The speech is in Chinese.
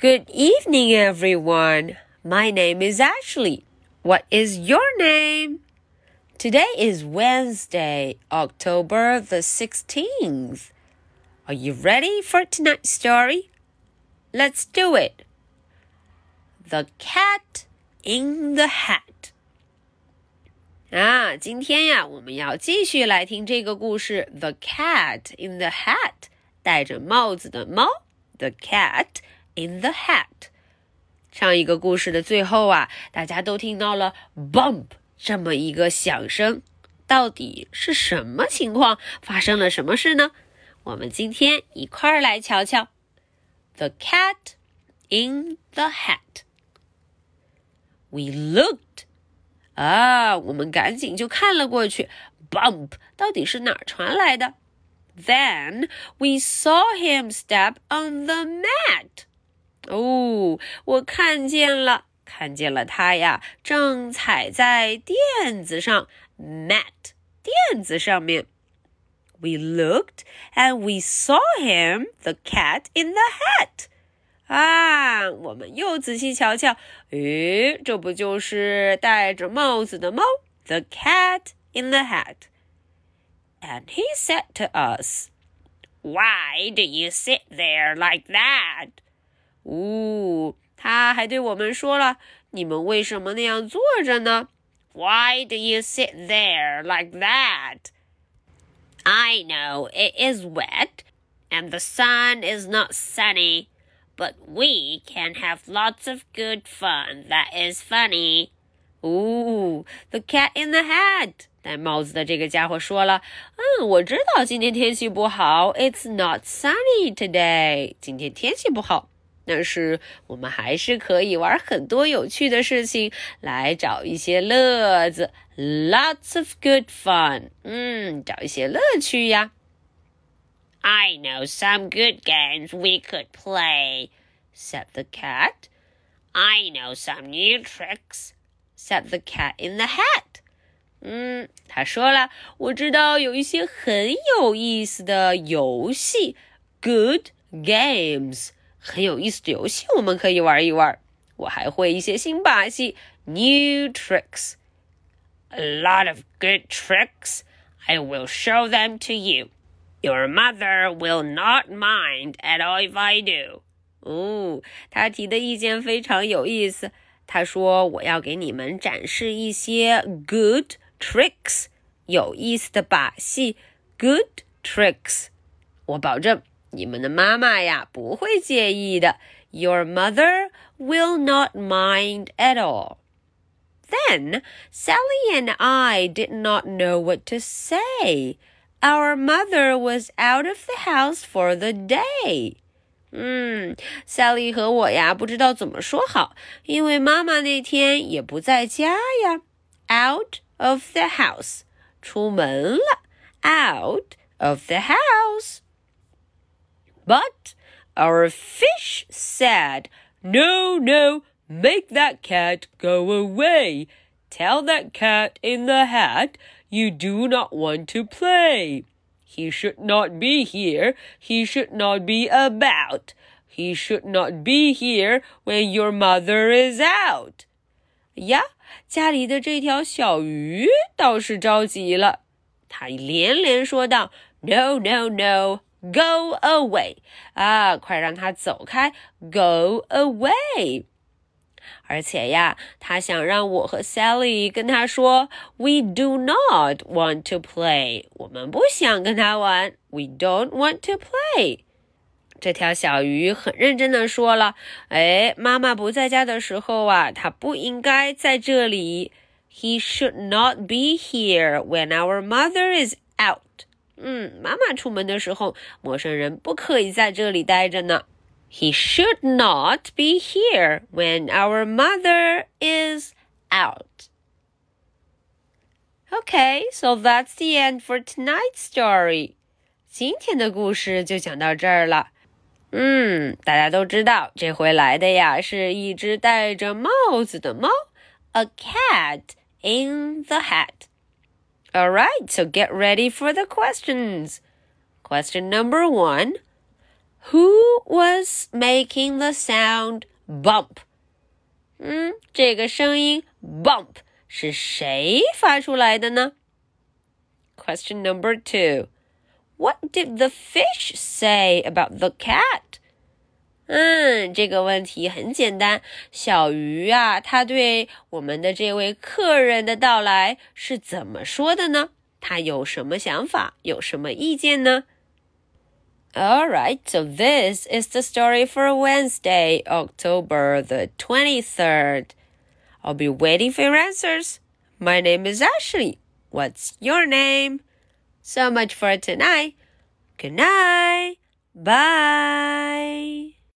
Good evening, everyone. My name is Ashley. What is your name? Today is Wednesday, October the 16th. Are you ready for tonight's story? Let's do it. The Cat in the Hat. 啊，今天呀，我们要继续来听这个故事，《The Cat in the Hat》，戴着帽子的猫，《The Cat In the Hat》。上一个故事的最后啊，大家都听到了 “bump” 这么一个响声，到底是什么情况？发生了什么事呢？我们今天一块儿来瞧瞧，《The Cat in the Hat》。We looked. 啊，我们赶紧就看了过去。Bump 到底是哪儿传来的？Then we saw him step on the mat。哦，我看见了，看见了他呀，正踩在垫子上，mat 垫子上面。We looked and we saw him, the cat in the hat. 啊，我们又仔细瞧瞧，诶，这不就是戴着帽子的猫，the cat in the hat? And he said to us, "Why do you sit there like that?" 呜，他还对我们说了，你们为什么那样坐着呢？Why do you sit there like that? I know it is wet, and the sun is not sunny but we can have lots of good fun. That is funny. Ooh, the cat in the hat. 戴帽子的这个家伙说了：“嗯，我知道今天天气不好。It's not sunny today. 今天天气不好， 但是我们还是可以玩很多有趣的事情，来找一些乐子。Lots of good fun. 嗯，找一些乐趣呀。” I know some good games we could play, said the cat. I know some new tricks, said the cat in the hat. 嗯，他说了，我知道有一些很有意思的游戏，good games，很有意思的游戏，我们可以玩一玩。我还会一些新把戏，new tricks。A lot of good tricks. I will show them to you. Your mother will not mind at all if I do. 哦，他提的意见非常有意思。他说：“我要给你们展示一些 good tricks，有意思的把戏。Good tricks，我保证你们的妈妈呀不会介意的。Your mother will not mind at all.” Then Sally and I did not know what to say. Our mother was out of the house for the day. 嗯，Sally 和我呀，不知道怎么说好，因为妈妈那天也不在家呀。Out of the house，出门了。Out of the house. But our fish said, "No, no, make that cat go away. Tell that cat in the hat you do not want to play. He should not be here. He should not be about. He should not be here when your mother is out. 呀，家里的这条小鱼倒是着急了，它连连说道：“No, no, no, Go away！啊，快让他走开，Go away！” 而且呀，他想让我和 Sally 跟他说，We do not want to play。我们不想跟他玩，We don't want to play。这条小鱼很认真的说了，哎，妈妈不在家的时候啊，它不应该在这里。He should not be here when our mother is out。嗯，妈妈出门的时候，陌生人不可以在这里待着呢。He should not be here when our mother is out. Okay, so that's the end for tonight's story. 今天的故事就讲到这儿了。嗯，大家都知道，这回来的呀是一只戴着帽子的猫，a cat in the hat. All right, so get ready for the questions. Question number one. Who was making the sound bump？嗯，这个声音 bump 是谁发出来的呢？Question number two. What did the fish say about the cat? 嗯，这个问题很简单。小鱼啊，他对我们的这位客人的到来是怎么说的呢？他有什么想法？有什么意见呢？All right, so this is the story for Wednesday, October the twenty-third. I'll be waiting for your answers. My name is Ashley. What's your name? So much for tonight. Good night. Bye.